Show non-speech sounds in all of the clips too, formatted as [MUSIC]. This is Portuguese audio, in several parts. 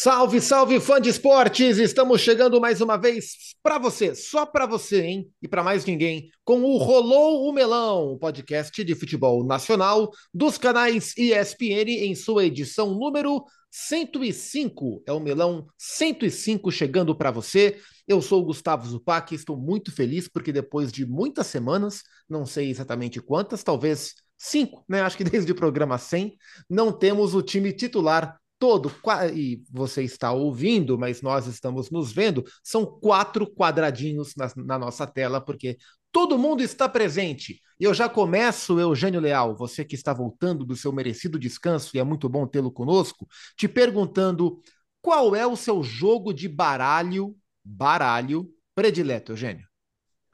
Salve, salve, fã de esportes! Estamos chegando mais uma vez para você, só para você, hein? E para mais ninguém, com o Rolou o Melão, podcast de futebol nacional dos canais ESPN em sua edição número 105. É o Melão 105 chegando para você. Eu sou o Gustavo Zupac, estou muito feliz porque depois de muitas semanas, não sei exatamente quantas, talvez cinco, né? Acho que desde o programa 100, não temos o time titular todo, e você está ouvindo, mas nós estamos nos vendo, são quatro quadradinhos na, na, nossa tela, porque todo mundo está presente. E eu já começo, Eugênio Leal, você que está voltando do seu merecido descanso, e é muito bom tê-lo conosco, te perguntando qual é o seu jogo de baralho, baralho predileto, Eugênio.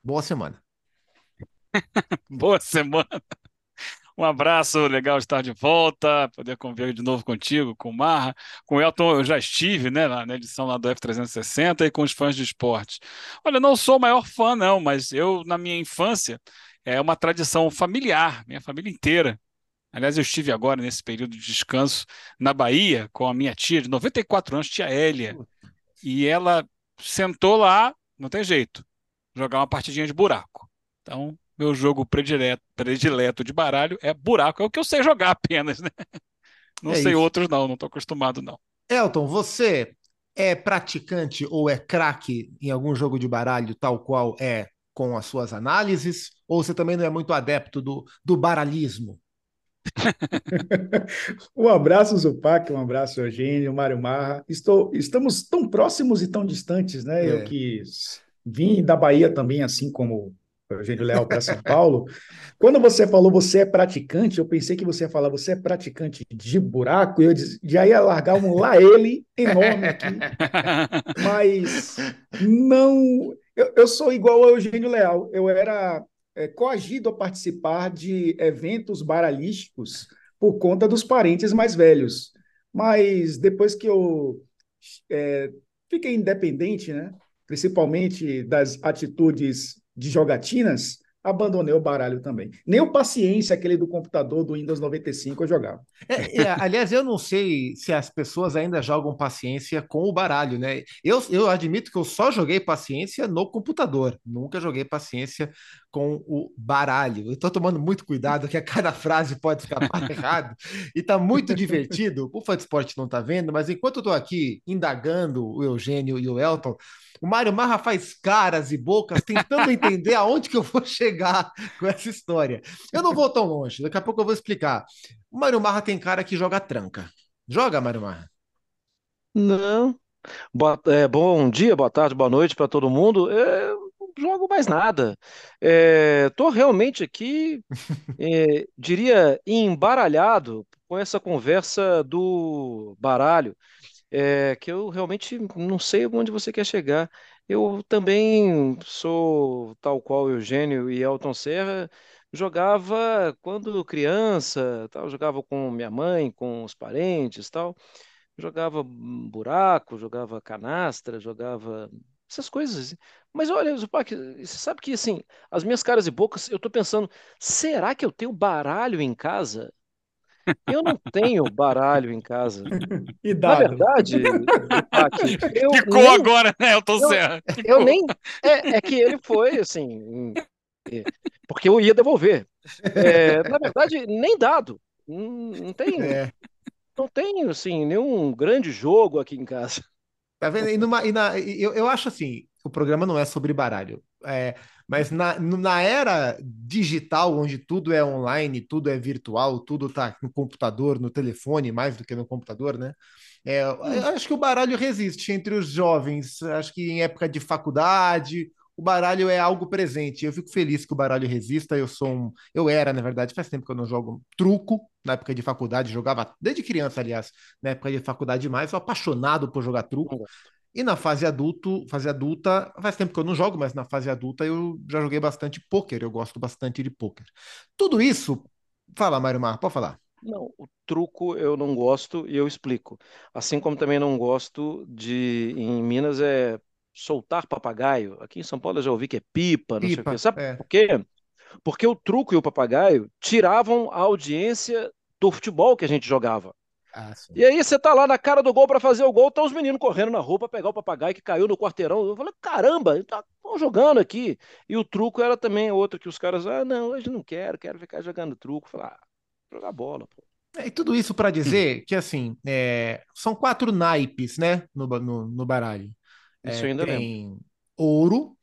Boa semana. [LAUGHS] Boa semana. Um abraço, legal estar de volta, poder conviver de novo contigo, com o Marra. Com o Elton eu já estive, né, na edição lá do F360 e com os fãs de esporte. Olha, não sou o maior fã, não, mas eu, na minha infância, é uma tradição familiar, minha família inteira. Aliás, eu estive agora, nesse período de descanso, na Bahia, com a minha tia de 94 anos, tia Hélia. E ela sentou lá, não tem jeito, jogar uma partidinha de buraco. Então, meu jogo predileto, predileto de baralho é buraco. É o que eu sei jogar apenas, né? Não é sei isso. outros, não, não estou acostumado, não. Elton, você é praticante ou é craque em algum jogo de baralho, tal qual é com as suas análises? Ou você também não é muito adepto do, do baralhismo? [LAUGHS] um abraço, Zupac, um abraço, Eugênio, Mário Marra. Estou, estamos tão próximos e tão distantes, né? É. Eu que vim da Bahia também, assim como Eugênio Leal para São Paulo. Quando você falou você é praticante, eu pensei que você ia falar você é praticante de buraco, e eu já ia largar um lá ele enorme aqui. [LAUGHS] Mas não. Eu, eu sou igual ao Eugênio Leal. Eu era é, coagido a participar de eventos baralísticos por conta dos parentes mais velhos. Mas depois que eu é, fiquei independente, né? principalmente das atitudes de jogatinas, abandonei o baralho também. Nem o Paciência, aquele do computador do Windows 95, eu jogava. É, é, aliás, eu não sei se as pessoas ainda jogam Paciência com o baralho, né? Eu, eu admito que eu só joguei Paciência no computador, nunca joguei Paciência com o baralho. Eu estou tomando muito cuidado que a cada frase pode escapar [LAUGHS] errado e está muito divertido. O fã de esporte não está vendo, mas enquanto eu estou aqui indagando o Eugênio e o Elton, o Mário Marra faz caras e bocas tentando entender aonde que eu vou chegar com essa história. Eu não vou tão longe, daqui a pouco eu vou explicar. O Mário Marra tem cara que joga tranca. Joga, Mário Marra? Não. Boa, é, bom dia, boa tarde, boa noite para todo mundo. É, jogo mais nada. Estou é, realmente aqui, é, diria, embaralhado com essa conversa do baralho é, que eu realmente não sei onde você quer chegar. Eu também sou tal qual Eugênio e Elton Serra, jogava quando criança, tal, jogava com minha mãe, com os parentes, tal. Jogava buraco, jogava canastra, jogava essas coisas. Mas olha, Zupac, você sabe que assim, as minhas caras e bocas, eu tô pensando, será que eu tenho baralho em casa? Eu não tenho baralho em casa. [LAUGHS] E Na verdade, [LAUGHS] eu Ficou nem, agora, né, Elton Serra? Eu, eu nem. É, é, que ele foi assim. Porque eu ia devolver. É, na verdade, nem dado. Não, não tem. É. Não tem, assim, nenhum grande jogo aqui em casa. Tá vendo? E, numa, e na, eu, eu acho assim: o programa não é sobre baralho. É, mas na, na era digital, onde tudo é online, tudo é virtual, tudo está no computador, no telefone, mais do que no computador, né? É, acho que o baralho resiste entre os jovens. Acho que em época de faculdade, o baralho é algo presente. Eu fico feliz que o baralho resista. Eu sou um. Eu era, na verdade, faz tempo que eu não jogo truco. Na época de faculdade, jogava desde criança, aliás, na época de faculdade mais, sou apaixonado por jogar truco. E na fase adulto, fase adulta, faz tempo que eu não jogo, mas na fase adulta eu já joguei bastante pôquer, eu gosto bastante de pôquer. Tudo isso, fala, Mário Mar, pode falar. Não, o truco eu não gosto e eu explico. Assim como também não gosto de, em Minas, é soltar papagaio. Aqui em São Paulo eu já ouvi que é pipa, não pipa, sei o quê. Sabe é. por quê? Porque o truco e o papagaio tiravam a audiência do futebol que a gente jogava. Ah, e aí você tá lá na cara do gol para fazer o gol, tá os meninos correndo na rua pra pegar o papagaio que caiu no quarteirão. Eu falei, caramba, estão tá jogando aqui. E o truco era também outro que os caras, ah, não, hoje não quero, quero ficar jogando truco. Falar, ah, jogar bola, pô. É, e tudo isso para dizer que, assim, é, são quatro naipes, né, no, no, no baralho. Isso é, ainda tem lembro. ouro,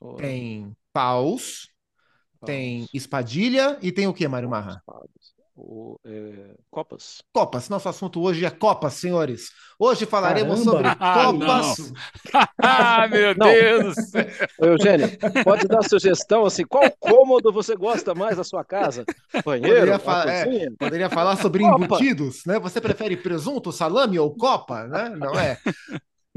ouro, tem paus, paus, tem espadilha e tem o que, Mário Marra? O, é, Copas. Copas. Nosso assunto hoje é Copas, senhores. Hoje falaremos Caramba. sobre [LAUGHS] ah, Copas. ah, meu não. Deus! [LAUGHS] Eugênio, pode dar sugestão assim: qual cômodo você gosta mais da sua casa? Banheiro? Poderia, fa é, poderia falar sobre Copa. embutidos, né? Você prefere presunto, salame ou copa, né? Não é?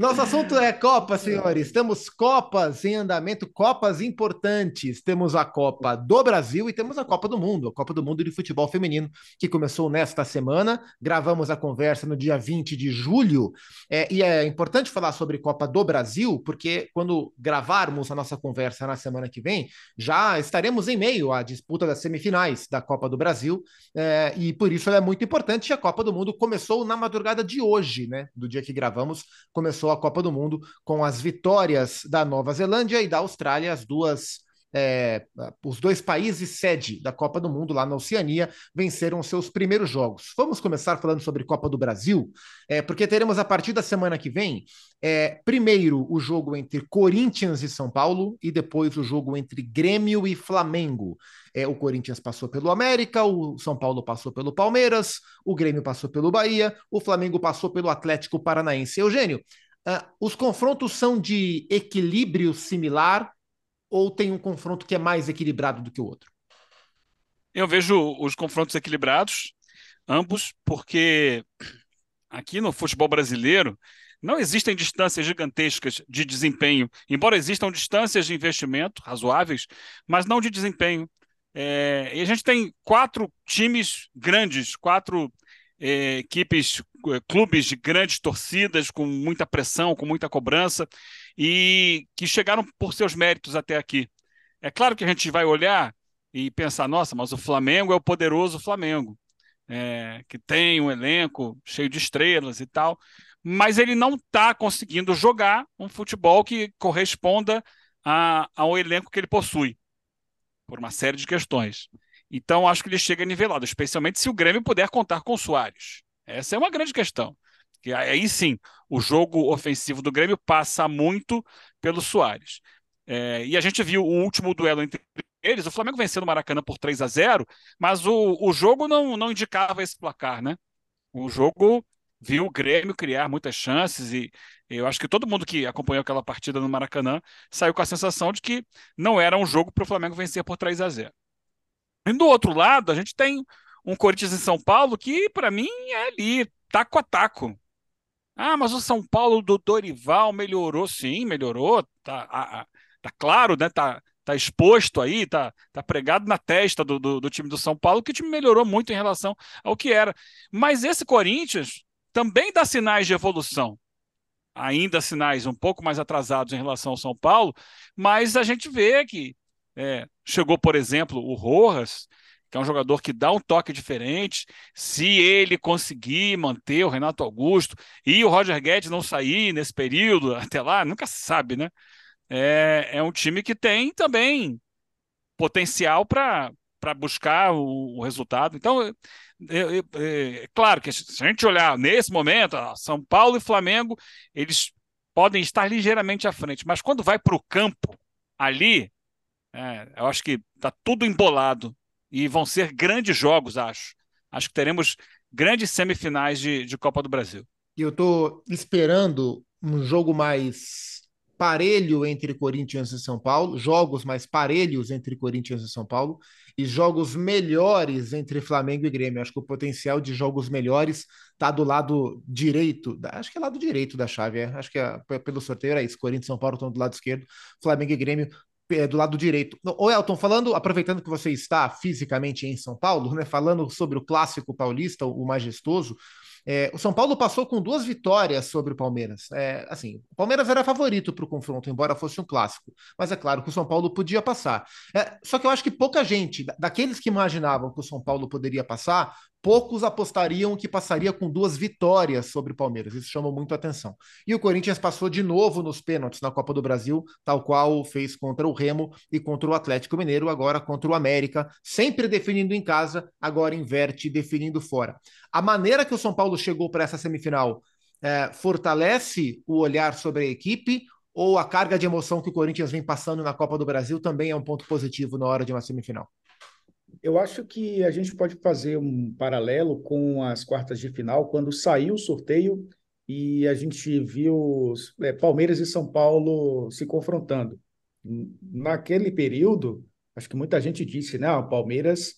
Nosso assunto é Copa, senhores. Temos Copas em andamento, Copas importantes. Temos a Copa do Brasil e temos a Copa do Mundo, a Copa do Mundo de Futebol Feminino, que começou nesta semana. Gravamos a conversa no dia 20 de julho. É, e é importante falar sobre Copa do Brasil, porque quando gravarmos a nossa conversa na semana que vem, já estaremos em meio à disputa das semifinais da Copa do Brasil. É, e por isso ela é muito importante. A Copa do Mundo começou na madrugada de hoje, né? Do dia que gravamos, começou a Copa do Mundo com as vitórias da Nova Zelândia e da Austrália, as duas é, os dois países sede da Copa do Mundo lá na Oceania venceram seus primeiros jogos. Vamos começar falando sobre Copa do Brasil, é, porque teremos a partir da semana que vem, é, primeiro o jogo entre Corinthians e São Paulo e depois o jogo entre Grêmio e Flamengo. É, o Corinthians passou pelo América, o São Paulo passou pelo Palmeiras, o Grêmio passou pelo Bahia, o Flamengo passou pelo Atlético Paranaense. Eugênio, os confrontos são de equilíbrio similar ou tem um confronto que é mais equilibrado do que o outro? Eu vejo os confrontos equilibrados, ambos, porque aqui no futebol brasileiro não existem distâncias gigantescas de desempenho, embora existam distâncias de investimento razoáveis, mas não de desempenho. É, e a gente tem quatro times grandes, quatro é, equipes, é, clubes de grandes torcidas, com muita pressão, com muita cobrança, e que chegaram por seus méritos até aqui. É claro que a gente vai olhar e pensar, nossa, mas o Flamengo é o poderoso Flamengo, é, que tem um elenco cheio de estrelas e tal, mas ele não está conseguindo jogar um futebol que corresponda a, ao elenco que ele possui, por uma série de questões. Então, acho que ele chega nivelado, especialmente se o Grêmio puder contar com o Soares. Essa é uma grande questão. E aí sim, o jogo ofensivo do Grêmio passa muito pelo Soares. É, e a gente viu o último duelo entre eles, o Flamengo venceu no Maracanã por 3 a 0 mas o, o jogo não, não indicava esse placar, né? O jogo viu o Grêmio criar muitas chances e eu acho que todo mundo que acompanhou aquela partida no Maracanã saiu com a sensação de que não era um jogo para o Flamengo vencer por 3 a 0 e do outro lado, a gente tem um Corinthians em São Paulo que, para mim, é ali, taco a taco. Ah, mas o São Paulo do Dorival melhorou, sim, melhorou. Tá, a, a, tá claro, né? Tá, tá exposto aí, tá, tá pregado na testa do, do, do time do São Paulo, que o time melhorou muito em relação ao que era. Mas esse Corinthians também dá sinais de evolução. Ainda sinais um pouco mais atrasados em relação ao São Paulo, mas a gente vê que é, chegou, por exemplo, o Rojas, que é um jogador que dá um toque diferente. Se ele conseguir manter o Renato Augusto e o Roger Guedes não sair nesse período, [LAUGHS] até lá, nunca se sabe, né? É, é um time que tem também potencial para para buscar o, o, resultado. Então, é, é, é, claro que se a gente olhar nesse momento, São Paulo e Flamengo, eles podem estar ligeiramente à frente, mas quando vai para o campo, ali, é, eu acho que está tudo embolado e vão ser grandes jogos, acho. Acho que teremos grandes semifinais de, de Copa do Brasil. E eu estou esperando um jogo mais parelho entre Corinthians e São Paulo, jogos mais parelhos entre Corinthians e São Paulo, e jogos melhores entre Flamengo e Grêmio. Acho que o potencial de jogos melhores está do lado direito, acho que é lado direito da chave, é. acho que é, pelo sorteio era isso. Corinthians e São Paulo estão do lado esquerdo, Flamengo e Grêmio é, do lado direito. Ô Elton, falando, aproveitando que você está fisicamente em São Paulo, né, falando sobre o clássico paulista, o majestoso, é, o São Paulo passou com duas vitórias sobre o Palmeiras. É, assim, o Palmeiras era favorito para o confronto, embora fosse um clássico. Mas é claro que o São Paulo podia passar. É, só que eu acho que pouca gente, daqueles que imaginavam que o São Paulo poderia passar, poucos apostariam que passaria com duas vitórias sobre o Palmeiras. Isso chamou muito a atenção. E o Corinthians passou de novo nos pênaltis na Copa do Brasil, tal qual fez contra o Remo e contra o Atlético Mineiro, agora contra o América, sempre definindo em casa, agora inverte definindo fora. A maneira que o São Paulo chegou para essa semifinal é, fortalece o olhar sobre a equipe ou a carga de emoção que o Corinthians vem passando na Copa do Brasil também é um ponto positivo na hora de uma semifinal? Eu acho que a gente pode fazer um paralelo com as quartas de final, quando saiu o sorteio e a gente viu é, Palmeiras e São Paulo se confrontando. Naquele período, acho que muita gente disse, né, o Palmeiras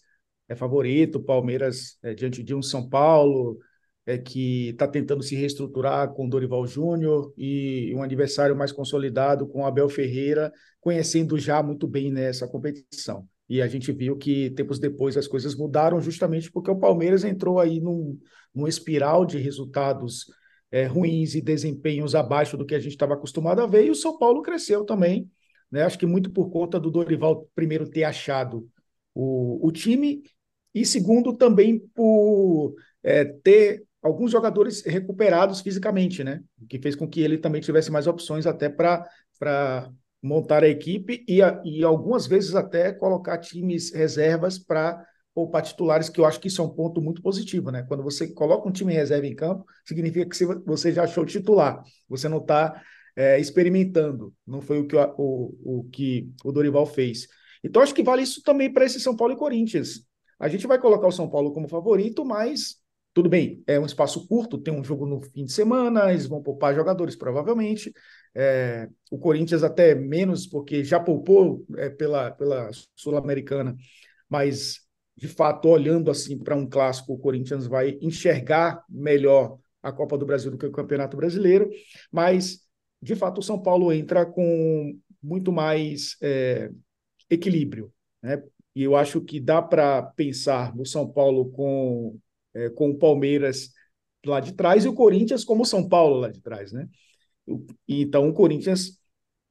é favorito, Palmeiras é diante de um São Paulo é que está tentando se reestruturar com Dorival Júnior e um adversário mais consolidado com Abel Ferreira, conhecendo já muito bem nessa competição. E a gente viu que tempos depois as coisas mudaram justamente porque o Palmeiras entrou aí num, num espiral de resultados é, ruins e desempenhos abaixo do que a gente estava acostumado a ver, e o São Paulo cresceu também, né? Acho que muito por conta do Dorival primeiro ter achado o, o time, e segundo também por é, ter alguns jogadores recuperados fisicamente, né? O que fez com que ele também tivesse mais opções até para montar a equipe e, e algumas vezes até colocar times reservas para poupar titulares, que eu acho que isso é um ponto muito positivo, né? Quando você coloca um time reserva em campo, significa que você já achou titular, você não está é, experimentando, não foi o que o, o, o, que o Dorival fez. Então, acho que vale isso também para esse São Paulo e Corinthians. A gente vai colocar o São Paulo como favorito, mas tudo bem, é um espaço curto, tem um jogo no fim de semana, eles vão poupar jogadores provavelmente. É, o Corinthians até menos, porque já poupou é, pela, pela Sul-Americana, mas de fato, olhando assim para um clássico, o Corinthians vai enxergar melhor a Copa do Brasil do que o Campeonato Brasileiro, mas de fato o São Paulo entra com muito mais é, equilíbrio, né? E eu acho que dá para pensar no São Paulo com é, com o Palmeiras lá de trás e o Corinthians como o São Paulo lá de trás, né? Então o Corinthians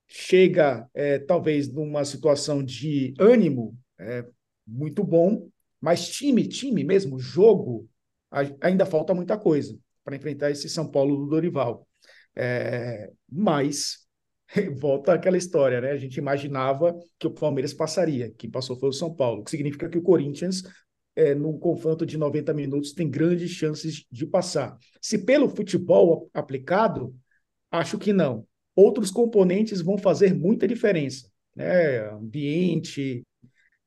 chega é, talvez numa situação de ânimo é, muito bom, mas time, time mesmo, jogo, ainda falta muita coisa para enfrentar esse São Paulo do Dorival. É, mas [LAUGHS] volta aquela história, né? A gente imaginava que o Palmeiras passaria, quem passou foi o São Paulo, que significa que o Corinthians é, num confronto de 90 minutos, tem grandes chances de passar. Se pelo futebol aplicado, acho que não. Outros componentes vão fazer muita diferença. Né? Ambiente,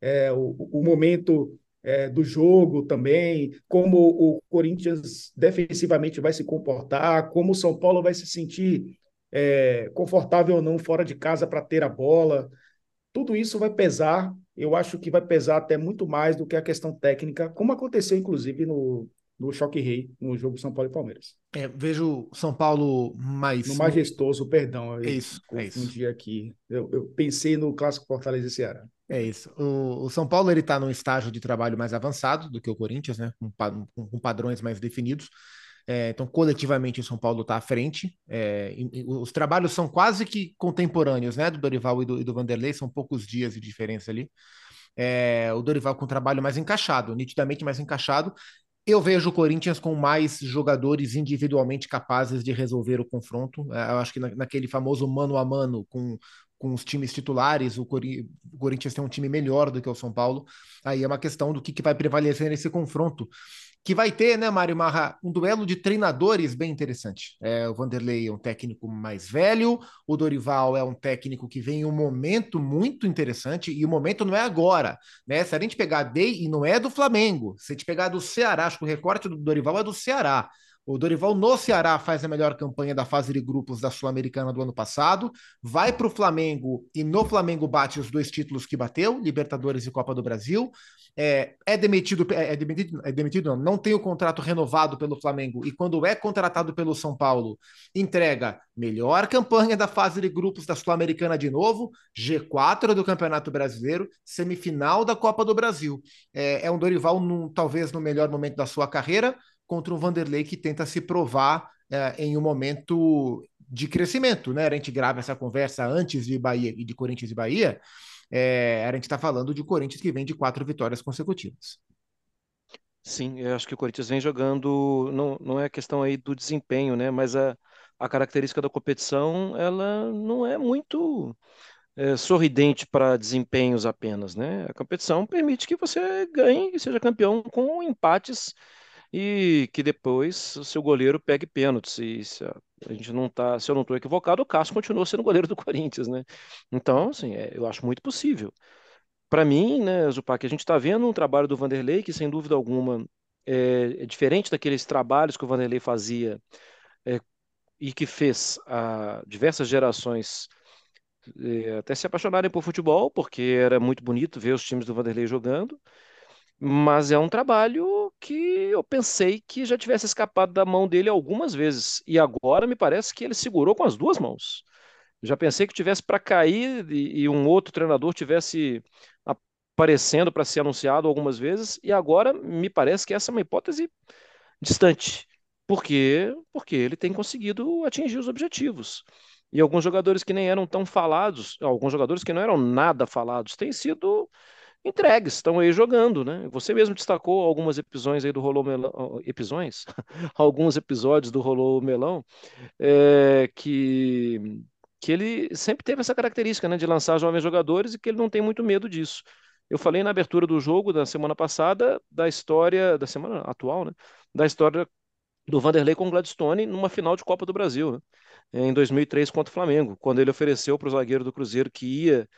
é, o, o, momento é, do jogo também, como o Corinthians defensivamente vai se comportar, como o São Paulo vai se sentir é, confortável ou não fora de casa para ter a bola. Tudo isso vai pesar eu acho que vai pesar até muito mais do que a questão técnica, como aconteceu, inclusive, no, no Choque Rei, no jogo São Paulo e Palmeiras. É, vejo São Paulo mais. No majestoso, perdão. É isso. É isso. aqui. Eu, eu, pensei no clássico Fortaleza e Ceará. É isso. O, o São Paulo ele está num estágio de trabalho mais avançado do que o Corinthians, né? Com, com, com padrões mais definidos. É, então, coletivamente, o São Paulo está à frente. É, e, e, os trabalhos são quase que contemporâneos, né? Do Dorival e do, e do Vanderlei, são poucos dias de diferença ali. É, o Dorival com um trabalho mais encaixado, nitidamente mais encaixado. Eu vejo o Corinthians com mais jogadores individualmente capazes de resolver o confronto. É, eu acho que na, naquele famoso mano a mano com, com os times titulares, o, Cori o, Corinthians tem um time melhor do que o São Paulo. Aí é uma questão do que, que vai prevalecer nesse confronto que vai ter, né, Mário Marra, um duelo de treinadores bem interessante. É, o Vanderlei é um técnico mais velho, o Dorival é um técnico que vem em um momento muito interessante, e o momento não é agora, né? Se a gente pegar Day, e não é do Flamengo, se a gente pegar do Ceará, acho que o recorte do Dorival é do Ceará. O Dorival no Ceará faz a melhor campanha da fase de grupos da Sul-Americana do ano passado, vai para o Flamengo e no Flamengo bate os dois títulos que bateu, Libertadores e Copa do Brasil. É, é demitido, é, demitido, é demitido não, não tem o contrato renovado pelo Flamengo e quando é contratado pelo São Paulo, entrega melhor campanha da fase de grupos da Sul-Americana de novo, G4 do Campeonato Brasileiro, semifinal da Copa do Brasil. É, é um Dorival num, talvez no melhor momento da sua carreira contra um Vanderlei que tenta se provar é, em um momento de crescimento, né? A gente grava essa conversa antes de Bahia e de Corinthians e Bahia. É, a gente está falando de Corinthians que vem de quatro vitórias consecutivas. sim, eu acho que o Corinthians vem jogando, não, não é questão aí do desempenho, né? Mas a, a característica da competição, ela não é muito é, sorridente para desempenhos apenas, né? A competição permite que você ganhe e seja campeão com empates e que depois o seu goleiro pegue pênaltis. E se a, gente não tá, se eu não estou equivocado, o Cássio continua sendo goleiro do [LAUGHS] Corinthians, né? Então, assim, é, eu acho muito possível. Para mim, né, Zupac, a gente está vendo um trabalho do Vanderlei que, sem dúvida alguma, é, é diferente daqueles trabalhos que o Vanderlei fazia é, e que fez a diversas gerações é, até se apaixonarem por futebol, porque era muito bonito ver os times do Vanderlei jogando. Mas é um trabalho que eu pensei que já tivesse escapado da mão dele algumas vezes. E agora me parece que ele segurou com as duas mãos. Já pensei que tivesse para cair e, e, um outro treinador tivesse aparecendo para ser anunciado algumas vezes. E agora me parece que essa é uma hipótese distante. Por quê? Porque ele tem conseguido atingir os objetivos. E alguns jogadores que nem eram tão falados, alguns jogadores que não eram nada falados, têm sido entregues, estão aí jogando, né? Você mesmo destacou algumas episódios aí do Rolô Melão, episódios, [LAUGHS] alguns episódios do Rolô Melão, é, que que ele sempre teve essa característica, né, de lançar jovens jogadores e que ele não tem muito medo disso. Eu falei na abertura do jogo da semana passada da história da semana atual, né, da história do Vanderlei com o Gladstone numa final de Copa do Brasil, né, em 2003 contra o Flamengo, quando ele ofereceu para o zagueiro do Cruzeiro que ia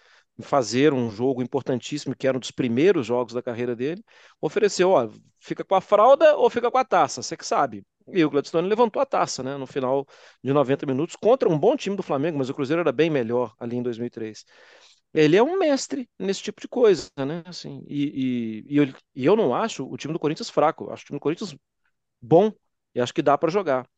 fazer um jogo importantíssimo, que era um dos primeiros jogos da carreira dele, ofereceu, ó, fica com a fralda ou fica com a taça, você que sabe. E o Gladstone levantou a taça, né, no final de 90 minutos, contra um bom time do Flamengo, mas o Cruzeiro era bem melhor ali em 2003. Ele é um mestre nesse tipo de coisa, né, assim, e, e, e, eu, e eu não acho o time do Corinthians fraco, acho o time do Corinthians bom, e acho que dá para jogar.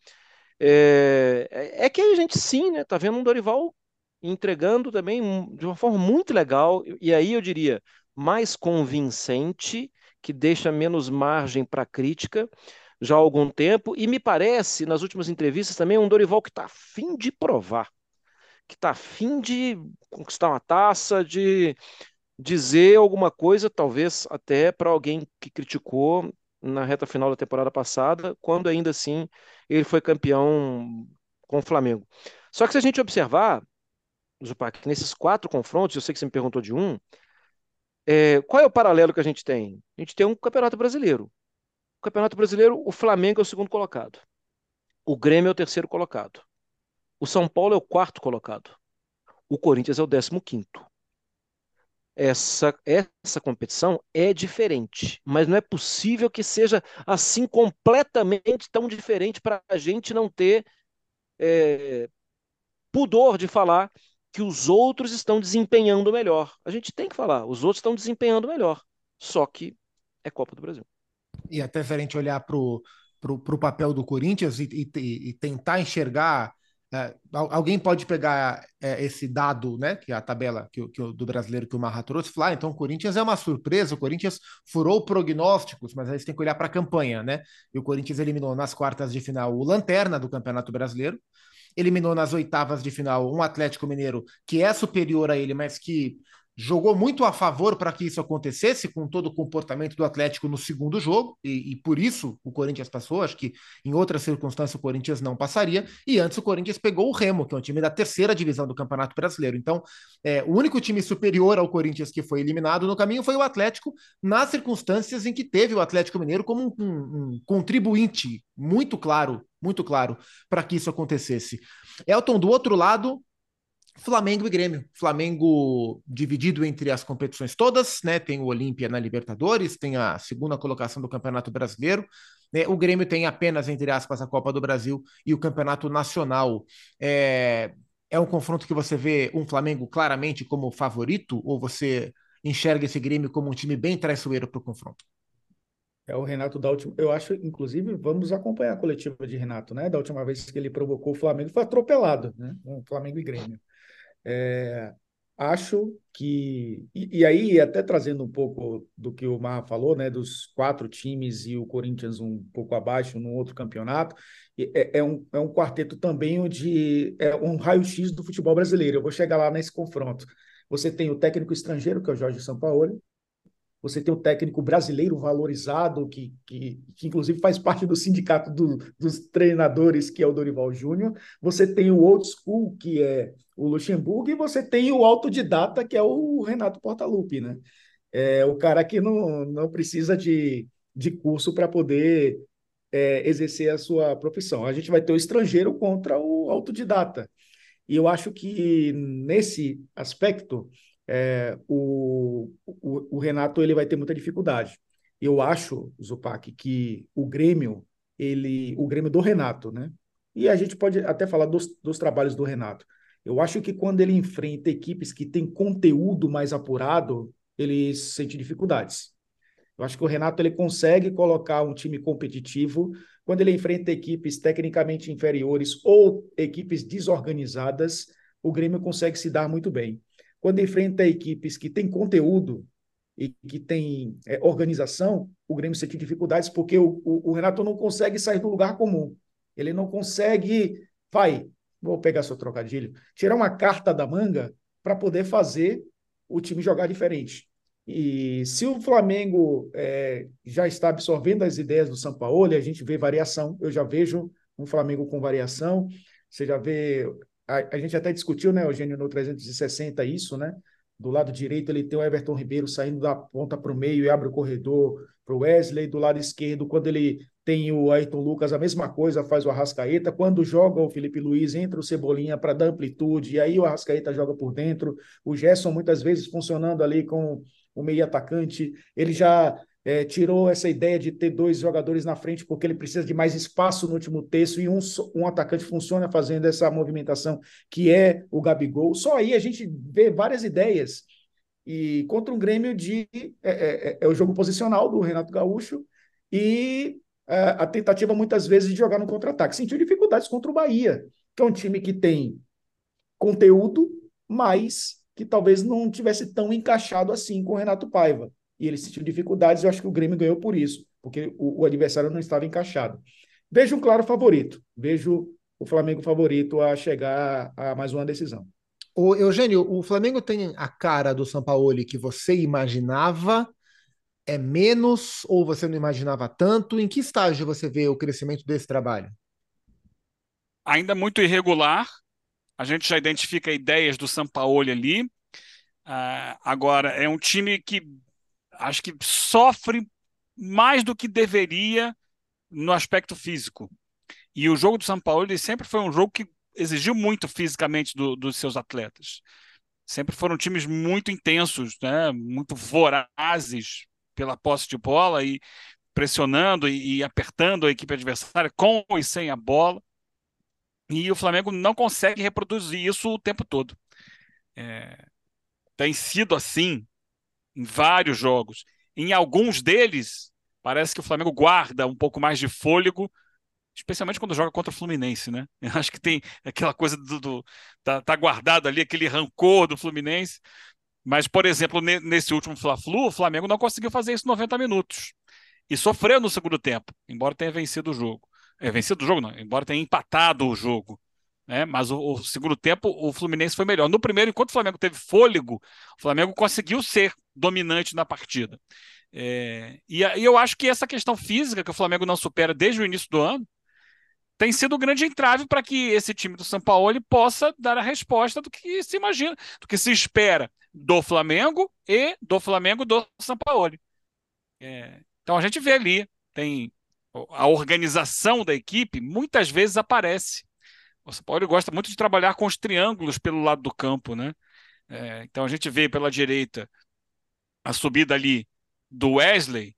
É, é, é que a gente sim, né, tá vendo um Dorival entregando também de uma forma muito legal, e aí eu diria mais convincente, que deixa menos margem para crítica já há algum tempo, e me parece, nas últimas entrevistas também, um Dorival que está afim de provar, que está afim de conquistar uma taça, de dizer alguma coisa, talvez até para alguém que criticou na reta final da temporada passada, quando ainda assim ele foi campeão com o Flamengo. Só que se a gente observar, Zupac, nesses quatro confrontos, eu sei que você me perguntou de um, é, qual é o paralelo que a gente tem? A gente tem um campeonato brasileiro. O campeonato brasileiro, o Flamengo é o segundo colocado. O Grêmio é o terceiro colocado. O São Paulo é o quarto colocado. O Corinthians é o décimo quinto. Essa, essa competição é diferente, mas não é possível que seja assim completamente tão diferente para a gente não ter é, pudor de falar que os outros estão desempenhando melhor. A gente tem que falar, os outros estão desempenhando melhor. Só que é Copa do Brasil. E até se a gente olhar para o papel do Corinthians e, e, e tentar enxergar. É, alguém pode pegar é, esse dado, né, que é a tabela que, que, do brasileiro que o Marra trouxe, falar, ah, então o Corinthians é uma surpresa, o Corinthians furou prognósticos, mas aí você tem que olhar para a campanha, né? E o Corinthians eliminou nas quartas de final o Lanterna do Campeonato Brasileiro, eliminou nas oitavas de final um Atlético Mineiro que é superior a ele, mas que jogou muito a favor para que isso acontecesse, com todo o comportamento do Atlético no segundo jogo, e, e, por isso o Corinthians passou. Acho que em outras circunstâncias o Corinthians não passaria. E antes o Corinthians pegou o Remo, que é um time da terceira divisão do Campeonato Brasileiro. Então, é, o único time superior ao Corinthians que foi eliminado no caminho foi o Atlético, nas circunstâncias em que teve o Atlético Mineiro como um, um, um contribuinte muito claro, muito claro, para que isso acontecesse. Elton, do outro lado, Flamengo e Grêmio. Flamengo dividido entre as competições todas, né? Tem o Olímpia na Libertadores, tem a segunda colocação do Campeonato Brasileiro. Né? O Grêmio tem apenas, entre aspas, a Copa do Brasil e o Campeonato Nacional. É, é um confronto que você vê um Flamengo claramente como favorito, ou você enxerga esse Grêmio como um time bem traiçoeiro para o confronto? É o Renato da última. Eu acho, inclusive, vamos acompanhar a coletiva de Renato, né? Da última vez que ele provocou o Flamengo, foi atropelado, né? O Flamengo e Grêmio. É, acho que. E, e, aí, até trazendo um pouco do que o Marra falou, né, dos quatro times e o Corinthians um pouco abaixo no outro campeonato, é, é, um, é um quarteto também onde é um raio-x do futebol brasileiro. Eu vou chegar lá nesse confronto. Você tem o técnico estrangeiro, que é o Jorge Sampaoli, você tem o técnico brasileiro valorizado, que, que, que inclusive faz parte do sindicato do, dos treinadores, que é o Dorival Júnior, você tem o old school, que é o Luxemburgo, e você tem o autodidata, que é o Renato Portaluppi, né? É o cara que não, não precisa de, de curso para poder é, exercer a sua profissão. A gente vai ter o estrangeiro contra o autodidata. E eu acho que nesse aspecto é, o, o, o, Renato ele vai ter muita dificuldade. Eu acho, Zupac, que o Grêmio, ele, o Grêmio do Renato, né? E a gente pode até falar dos, dos trabalhos do Renato. Eu acho que quando ele enfrenta equipes que têm conteúdo mais apurado, ele sente dificuldades. Eu acho que o Renato ele consegue colocar um time competitivo quando ele enfrenta equipes tecnicamente inferiores ou equipes desorganizadas, o Grêmio consegue se dar muito bem. Quando enfrenta equipes que têm conteúdo e que têm é, organização, o Grêmio sente dificuldades porque o, o, o, Renato não consegue sair do lugar comum. Ele não consegue, vai, vou pegar seu trocadilho, tirar uma carta da manga para poder fazer o time jogar diferente. E se o Flamengo é, já está absorvendo as ideias do São Paulo, a gente vê variação. Eu já vejo um Flamengo com variação. Você já vê a, a gente até discutiu, né, Eugênio, no 360 isso, né? Do lado direito ele tem o Everton Ribeiro saindo da ponta para o meio e abre o corredor para o Wesley. Do lado esquerdo, quando ele tem o Ayrton Lucas, a mesma coisa, faz o Arrascaeta. Quando joga o Felipe Luiz, entra o Cebolinha para dar amplitude, e aí o Arrascaeta joga por dentro. O Gerson, muitas vezes, funcionando ali com o meio atacante. Ele já é, tirou essa ideia de ter dois jogadores na frente porque ele precisa de mais espaço no último terço e um, um atacante funciona fazendo essa movimentação que é o Gabigol. Só aí a gente vê várias ideias. E contra um Grêmio de. É, é, é, é o jogo posicional do Renato Gaúcho e é, a tentativa muitas vezes de jogar no contra-ataque. Sentiu dificuldades contra o Bahia, que é um time que tem conteúdo, mas que talvez não tivesse tão encaixado assim com o Renato Paiva e ele sentiu dificuldades. Eu acho que o Grêmio ganhou por isso, porque o, o adversário não estava encaixado. Vejo um claro favorito, vejo o Flamengo favorito a chegar a mais uma decisão. O Eugênio, o Flamengo tem a cara do Sampaoli que você imaginava? É menos ou você não imaginava tanto? Em que estágio você vê o crescimento desse trabalho? Ainda muito irregular. A gente já identifica ideias do Sampaoli ali. Uh, agora, é um time que acho que sofre mais do que deveria no aspecto físico. E o jogo do São Paulo ele sempre foi um jogo que exigiu muito fisicamente do, dos seus atletas. Sempre foram times muito intensos, né? muito vorazes pela posse de bola e pressionando e, e apertando a equipe adversária com e sem a bola. E o Flamengo não consegue reproduzir isso o tempo todo. É, tem sido assim em vários jogos. Em alguns deles, parece que o Flamengo guarda um pouco mais de fôlego, especialmente quando joga contra o Fluminense, né? [LAUGHS] Eu acho que tem aquela coisa do, do tá, tá, guardado ali aquele rancor do Fluminense. Mas, por exemplo, nesse último Fla-Flu, o Flamengo não conseguiu fazer isso 90 minutos. E sofreu no segundo tempo, embora tenha vencido o jogo. É, vencido o jogo, não, embora tenha empatado o jogo. Né? Mas o, o, segundo tempo, o Fluminense foi melhor. No primeiro, enquanto o Flamengo teve fôlego, o Flamengo conseguiu ser dominante na partida. É, e, e, eu acho que essa questão física que o Flamengo não supera desde o início do ano tem sido o grande entrave para que esse time do São Paulo possa dar a resposta do que se imagina, do que se espera do Flamengo e do Flamengo do São Paulo. É, então a gente vê ali, tem a organização da equipe muitas vezes aparece o São Paulo gosta muito de trabalhar com os triângulos pelo lado do campo, né? É, então a gente vê pela direita a subida ali do Wesley,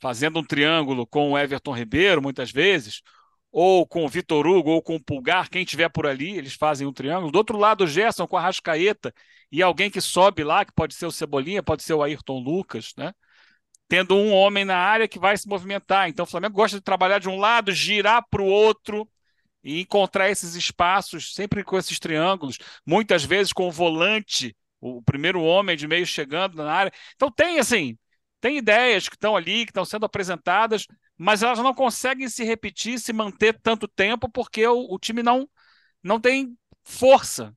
fazendo um triângulo com o Everton Ribeiro, muitas vezes, ou com o Vitor Hugo, ou com o Pulgar, quem tiver por ali, eles fazem um triângulo. Do outro lado, o Gerson com a Rascaeta e alguém que sobe lá, que pode ser o Cebolinha, pode ser o Ayrton Lucas, né? Tendo um homem na área que vai se movimentar. Então o Flamengo gosta de trabalhar de um lado, girar para o outro e encontrar esses espaços sempre com esses triângulos, muitas vezes com o volante, o primeiro homem de meio chegando na área. Então tem assim, tem ideias que estão ali, que estão sendo apresentadas, mas elas não conseguem se repetir, se manter tanto tempo, porque o, o time não, não tem força.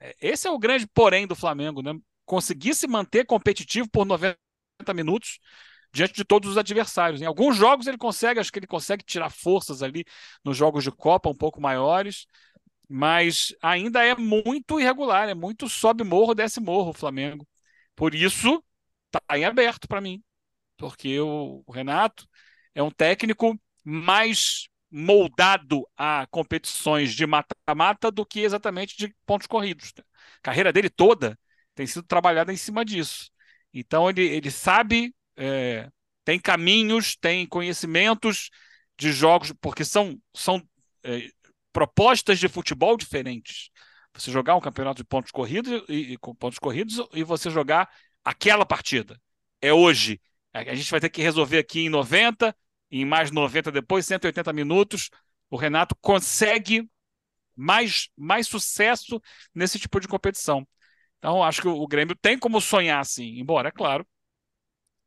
É, esse é o grande porém do Flamengo, né? Conseguir se manter competitivo por 90 minutos diante de todos os adversários. Em alguns jogos ele consegue, acho que ele consegue tirar forças ali nos jogos de Copa um pouco maiores, mas ainda é muito irregular, é muito sobe morro, desce morro o Flamengo. Por isso, está em aberto para mim, porque o Renato é um técnico mais moldado a competições de mata-mata do que exatamente de pontos corridos. A carreira dele toda tem sido trabalhada em cima disso. Então ele, ele sabe, é, tem caminhos, tem conhecimentos de jogos, porque são, são é, propostas de futebol diferentes. Você jogar um campeonato de pontos corridos e, e, com pontos corridos e você jogar aquela partida. É hoje. A gente vai ter que resolver aqui em 90, em mais 90 depois, 180 minutos. O Renato consegue mais, mais sucesso nesse tipo de competição. Então, acho que o Grêmio tem como sonhar sim, embora, é claro,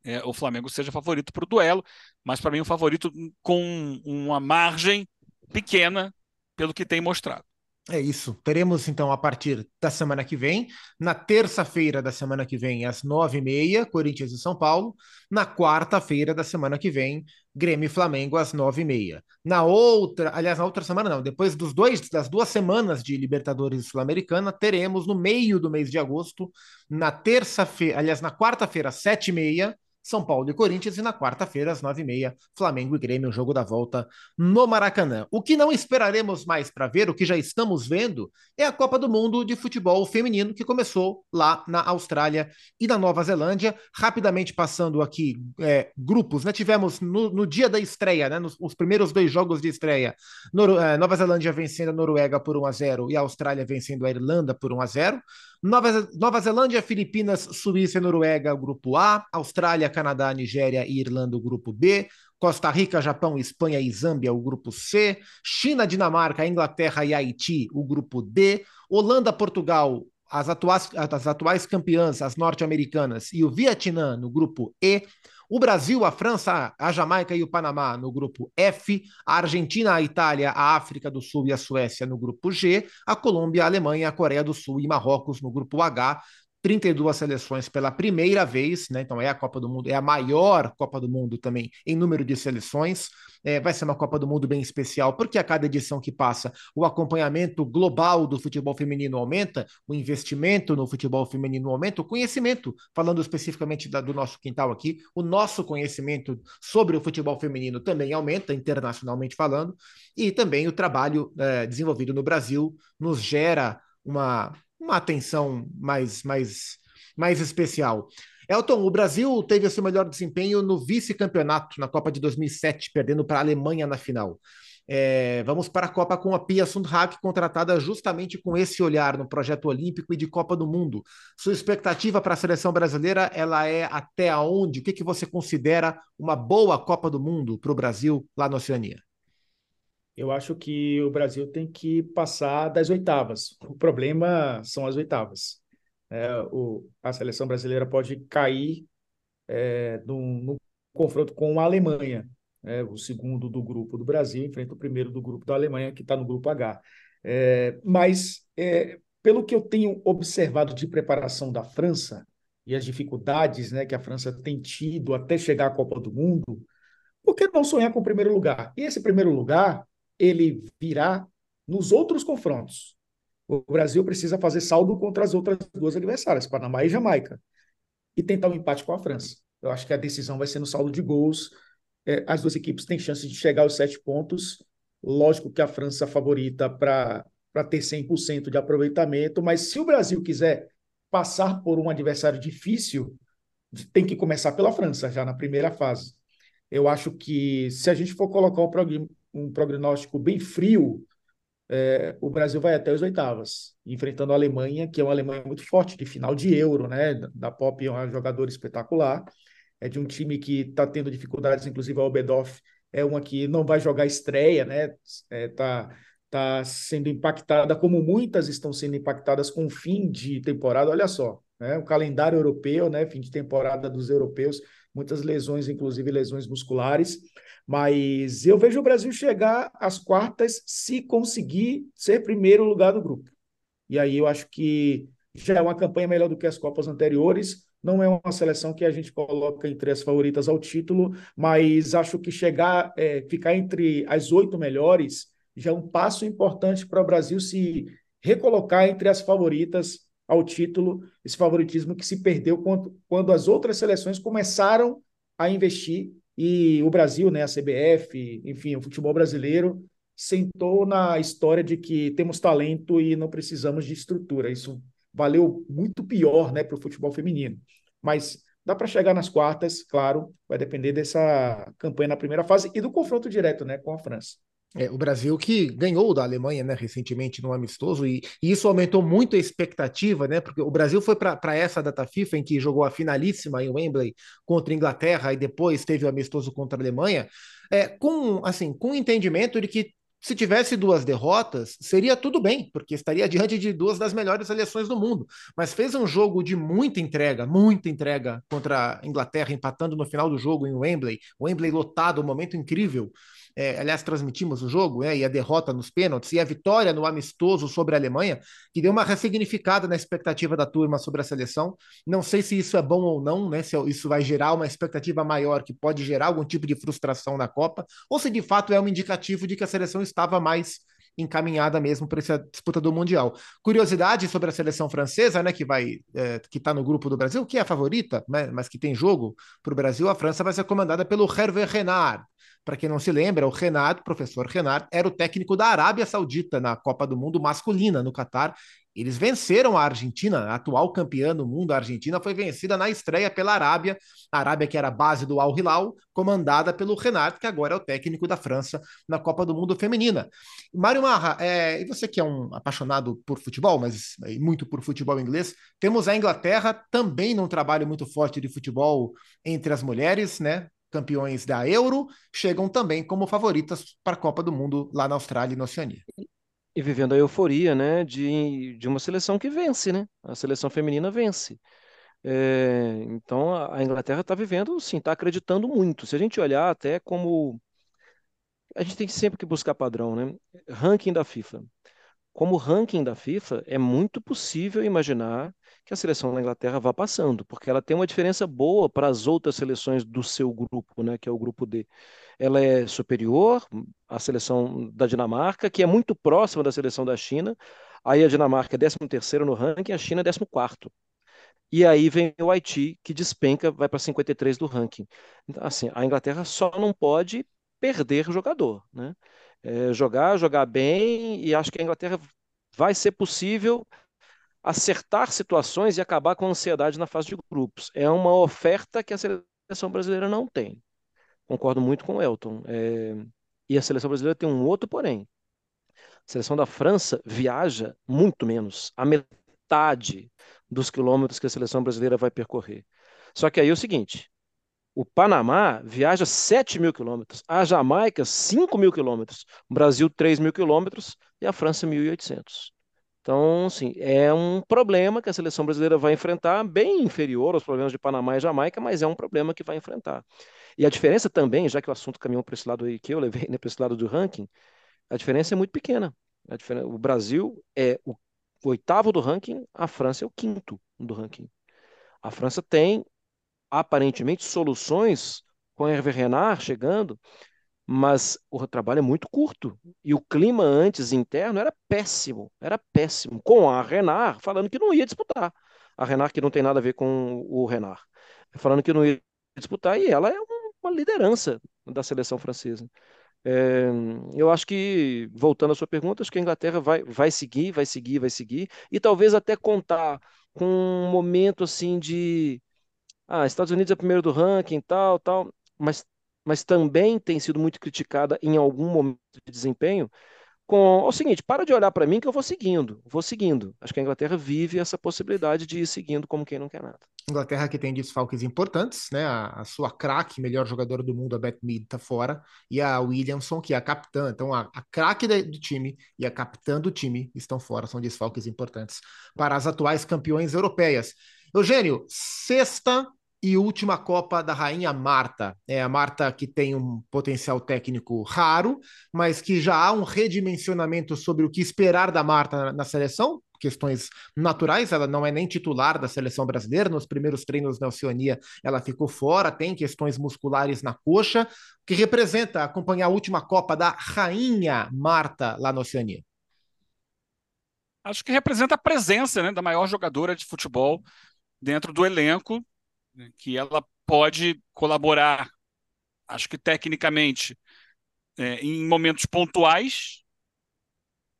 é, o Flamengo seja favorito para o duelo, mas para mim o favorito com uma margem pequena pelo que tem mostrado. É isso. Teremos então a partir da semana que vem, na terça-feira da semana que vem, às nove e meia, Corinthians e São Paulo. Na quarta-feira da semana que vem, Grêmio e Flamengo às nove e meia. Na outra, aliás, na outra semana não, depois dos dois, das duas semanas de Libertadores Sul-Americana, teremos no meio do mês de agosto, na terça-feira, aliás, na quarta-feira, sete e meia, são Paulo e Corinthians, e na quarta-feira, às nove e meia, Flamengo e Grêmio, o jogo da volta no Maracanã. O que não esperaremos mais para ver, o que já estamos vendo, é a Copa do Mundo de Futebol Feminino, que começou lá na Austrália e na Nova Zelândia. Rapidamente passando aqui é, grupos, né? Tivemos no, no, dia da estreia, né? Nos os primeiros dois jogos de estreia, Nor é, Nova Zelândia vencendo a Noruega por 1 a 0 e a Austrália vencendo a Irlanda por 1 a 0 Nova, Nova Zelândia, Filipinas, Suíça e Noruega, grupo A. Austrália, Canadá, Nigéria e Irlanda, grupo B. Costa Rica, Japão, Espanha e Zâmbia, o grupo C. China, Dinamarca, Inglaterra e Haiti, o grupo D. Holanda, Portugal, as atuais, as atuais campeãs, as norte-americanas, e o Vietnã no grupo E. O Brasil, a França, a Jamaica e o Panamá no grupo F, a Argentina, a Itália, a África do Sul e a Suécia no grupo G, a Colômbia, a Alemanha, a Coreia do Sul e Marrocos no grupo H, 32 seleções pela primeira vez, né? Então é a Copa do Mundo, é a maior Copa do Mundo também em número de seleções. É, vai ser uma Copa do Mundo bem especial, porque a cada edição que passa, o acompanhamento global do futebol feminino aumenta, o investimento no futebol feminino aumenta, o conhecimento, falando especificamente da, do nosso quintal aqui, o nosso conhecimento sobre o futebol feminino também aumenta, internacionalmente falando, e também o trabalho é, desenvolvido no Brasil nos gera uma uma atenção mais, mais, mais especial. Elton, o Brasil teve seu melhor desempenho no vice-campeonato na Copa de 2007, perdendo para a Alemanha na final. É, vamos para a Copa com a Pia Sundhag, contratada justamente com esse olhar no projeto olímpico e de Copa do Mundo. Sua expectativa para a seleção brasileira, ela é até onde? O que, que você considera uma boa Copa do Mundo para o Brasil lá na Oceania? Eu acho que o Brasil tem que passar das oitavas. O problema são as oitavas. É, o, a seleção brasileira pode cair é, confronto com a Alemanha. É, o segundo do grupo do Brasil enfrenta o primeiro do grupo da Alemanha, que está no grupo H. É, mas, é, pelo que eu tenho observado de preparação da França e as dificuldades né, que a França tem tido até chegar à Copa do Mundo, por que não sonhar com o primeiro lugar? E esse primeiro lugar ele virá nos outros confrontos. O Brasil precisa fazer saldo contra as outras duas adversárias, Panamá e Jamaica, e tentar um empate com a França. Eu acho que a decisão vai ser no saldo de gols. É, as duas equipes têm chance de chegar aos sete pontos. Lógico que a França favorita para ter 100% de aproveitamento, mas se o Brasil quiser passar por um adversário difícil, tem que começar pela França, já na primeira fase. Eu acho que se a gente for colocar o, um prognóstico bem frio, é, o Brasil vai até as oitavas, enfrentando a Alemanha, que é uma Alemanha muito forte, de final de Euro, né? Da Pop é uma jogadora espetacular, é de um time que está tendo dificuldades, inclusive a Obedoff é uma que não vai jogar estreia, né? É, tá, tá sendo impactada, como muitas estão sendo impactadas com o fim de temporada, olha só, né? O calendário europeu, né? Fim de temporada dos europeus, muitas lesões, inclusive lesões musculares. Mas eu vejo o Brasil chegar às quartas se conseguir ser primeiro lugar do grupo. E aí eu acho que já é uma campanha melhor do que as Copas anteriores. não é uma seleção que a gente coloca entre as favoritas ao título, mas acho que chegar, é, ficar entre as oito melhores já é um passo importante para o Brasil se recolocar entre as favoritas ao título, esse favoritismo que se perdeu quando, quando as outras seleções começaram a investir e o Brasil, né, a CBF, enfim, o futebol brasileiro sentou na história de que temos talento e não precisamos de estrutura. Isso valeu muito pior, né, para o futebol feminino. Mas dá para chegar nas quartas, claro, vai depender dessa campanha na primeira fase e do confronto direto, né, com a França. É, o Brasil que ganhou da Alemanha né, recentemente no amistoso, e, e, isso aumentou muito a expectativa, né? Porque o Brasil foi para essa data FIFA em que jogou a finalíssima em Wembley contra a Inglaterra e depois teve o amistoso contra a Alemanha, é, com assim, com o entendimento de que se tivesse duas derrotas, seria tudo bem, porque estaria diante de duas das melhores seleções do mundo. Mas fez um jogo de muita entrega, muita entrega contra a Inglaterra, empatando no final do jogo em Wembley. Wembley lotado, um momento incrível é, aliás, transmitimos o jogo, é, e a derrota nos pênaltis, e a vitória no amistoso sobre a Alemanha, que deu uma ressignificada na expectativa da turma sobre a seleção. Não sei se isso é bom ou não, né? Se isso vai gerar uma expectativa maior que pode gerar algum tipo de frustração na Copa, ou se de fato é um indicativo de que a seleção estava mais encaminhada mesmo para essa disputa do Mundial. Curiosidade sobre a seleção francesa, né, que vai é, que está no grupo do Brasil, que é a favorita, né, mas que tem jogo para o Brasil, a França vai ser comandada pelo Hervé Renard, para quem não se lembra, o Renato, professor Renato, era o técnico da Arábia Saudita na Copa do Mundo masculina no Catar. Eles venceram a Argentina, a atual campeã do mundo. A Argentina foi vencida na estreia pela Arábia, a Arábia que era a base do Al Hilal, comandada pelo Renato, que agora é o técnico da França na Copa do Mundo feminina. Mário Marra, é, e você que é um apaixonado por futebol, mas é, muito por futebol inglês, temos a Inglaterra também num trabalho muito forte de futebol entre as mulheres, né? Campeões da Euro, chegam também como favoritas para a Copa do Mundo lá na Austrália e na Oceania. E vivendo a euforia, né, de, de uma seleção que vence, né? A seleção feminina vence. É, então a Inglaterra está vivendo, sim, está acreditando muito. Se a gente olhar até como a gente tem sempre que buscar padrão, né? Ranking da FIFA. Como ranking da FIFA, é muito possível imaginar que a seleção da Inglaterra vá passando, porque ela tem uma diferença boa para as outras seleções do seu grupo, né, que é o grupo D. Ela é superior à seleção da Dinamarca, que é muito próxima da seleção da China. Aí a Dinamarca é 13º no ranking, a China é 14º. E aí vem o Haiti, que despenca, vai para 53 do ranking. Então, assim, a Inglaterra só não pode perder jogador, né? É, jogar, jogar bem, e acho que a Inglaterra vai ser possível acertar situações e acabar com a ansiedade na fase de grupos. É uma oferta que a seleção brasileira não tem. Concordo muito com o Elton. É... E a seleção brasileira tem um outro porém. A seleção da França viaja muito menos, a metade dos quilômetros que a seleção brasileira vai percorrer. Só que aí é o seguinte: o Panamá viaja 7 mil quilômetros, a Jamaica 5 mil quilômetros, o Brasil 3 mil quilômetros e a França 1.800. Então, sim, é um problema que a seleção brasileira vai enfrentar, bem inferior aos problemas de Panamá e Jamaica, mas é um problema que vai enfrentar. E a diferença também, já que o assunto caminhou para esse lado aí que eu levei, [LAUGHS] né, para esse lado do ranking, a diferença é muito pequena. Diferença, o Brasil é o oitavo do ranking, a França é o quinto do ranking. A França tem, aparentemente, soluções com Hervé Renard chegando mas o trabalho é muito curto. E o clima antes interno era péssimo, era péssimo. Com a Renard falando que não ia disputar. A Renard que não tem nada a ver com o Renard. Falando que não ia disputar e ela é uma liderança da seleção francesa. É, eu acho que, voltando à sua pergunta, acho que a Inglaterra vai, vai seguir, vai seguir, vai seguir, e talvez até contar com um momento assim de ah, Estados Unidos é primeiro do ranking, tal, tal, mas mas também tem sido muito criticada em algum momento de desempenho, com o seguinte, para de olhar para mim que eu vou seguindo, vou seguindo. Acho que a Inglaterra vive essa possibilidade de ir seguindo como quem não quer nada. Inglaterra que tem desfalques importantes, né? A, a sua craque, melhor jogadora do mundo, a Beth Mead, tá fora, e a Williamson, que é a capitã. Então, a, a craque do time e a capitã do time estão fora, são desfalques importantes para as atuais campeões europeias. Eugênio, sexta e última Copa da Rainha Marta. É a Marta que tem um potencial técnico raro, mas que já há um redimensionamento sobre o que esperar da Marta na, na seleção, questões naturais, ela não é nem titular da seleção brasileira. Nos primeiros treinos na Oceania, ela ficou fora, tem questões musculares na coxa, que representa acompanhar a última Copa da Rainha Marta lá na Oceania. Acho que representa a presença né, da maior jogadora de futebol dentro do elenco, que ela pode colaborar, acho que tecnicamente, é, em momentos pontuais,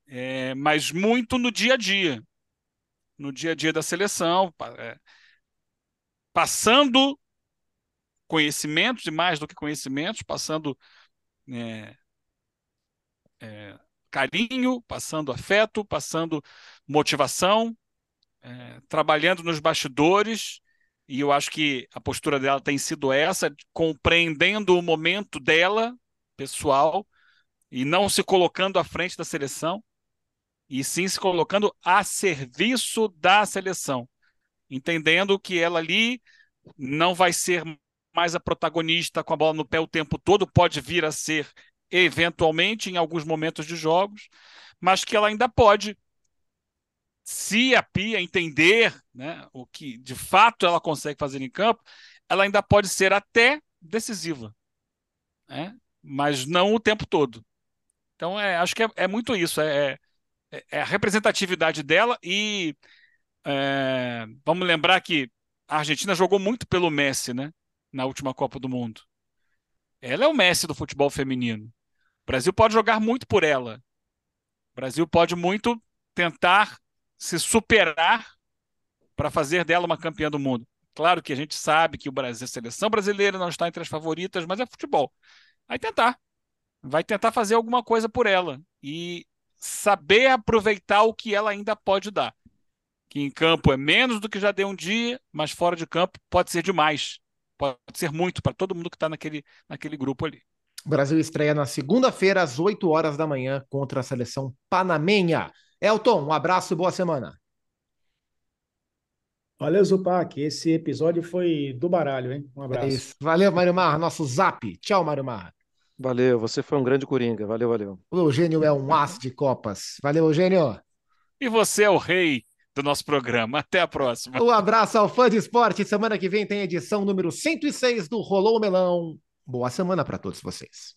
é, mas muito no dia a dia. No dia a dia da seleção, é, passando conhecimentos, e mais do que conhecimentos, passando é, é, carinho, passando afeto, passando motivação, é, trabalhando nos bastidores. E eu acho que a postura dela tem sido essa, compreendendo o momento dela, pessoal, e não se colocando à frente da seleção, e sim se colocando a serviço da seleção, entendendo que ela ali não vai ser mais a protagonista com a bola no pé o tempo todo, pode vir a ser eventualmente em alguns momentos de jogos, mas que ela ainda pode, se a Pia entender né, o que de fato ela consegue fazer em campo, ela ainda pode ser até decisiva, né? mas não o tempo todo. Então, é, acho que é, é muito isso, é, é, é, a representatividade dela e é, vamos lembrar que a Argentina jogou muito pelo Messi, né? Na última Copa do Mundo. Ela é o Messi do futebol feminino. O Brasil pode jogar muito por ela. O Brasil pode muito tentar se superar para fazer dela uma campeã do mundo. Claro que a gente sabe que o Brasil, a seleção brasileira não está entre as favoritas, mas é futebol. Vai tentar. Vai tentar fazer alguma coisa por ela e saber aproveitar o que ela ainda pode dar. Que em campo é menos do que já deu um dia, mas fora de campo pode ser demais. Pode ser muito para todo mundo que está naquele, naquele grupo ali. O Brasil estreia na segunda-feira, às 8 horas da manhã, contra a seleção panamenha. Elton, um abraço e boa semana. Valeu, Zupac. Esse episódio foi do baralho, hein? Um abraço. É isso. Valeu, Mário Marra, nosso zap. Tchau, Mário Marra. Valeu, você foi um grande coringa. Valeu, valeu. O Eugênio é um as de copas. Valeu, Eugênio. E você é o rei do nosso programa. Até a próxima. Um abraço ao fã de esporte. Semana que vem tem edição número 106 do Rolou Melão. Boa semana para todos vocês.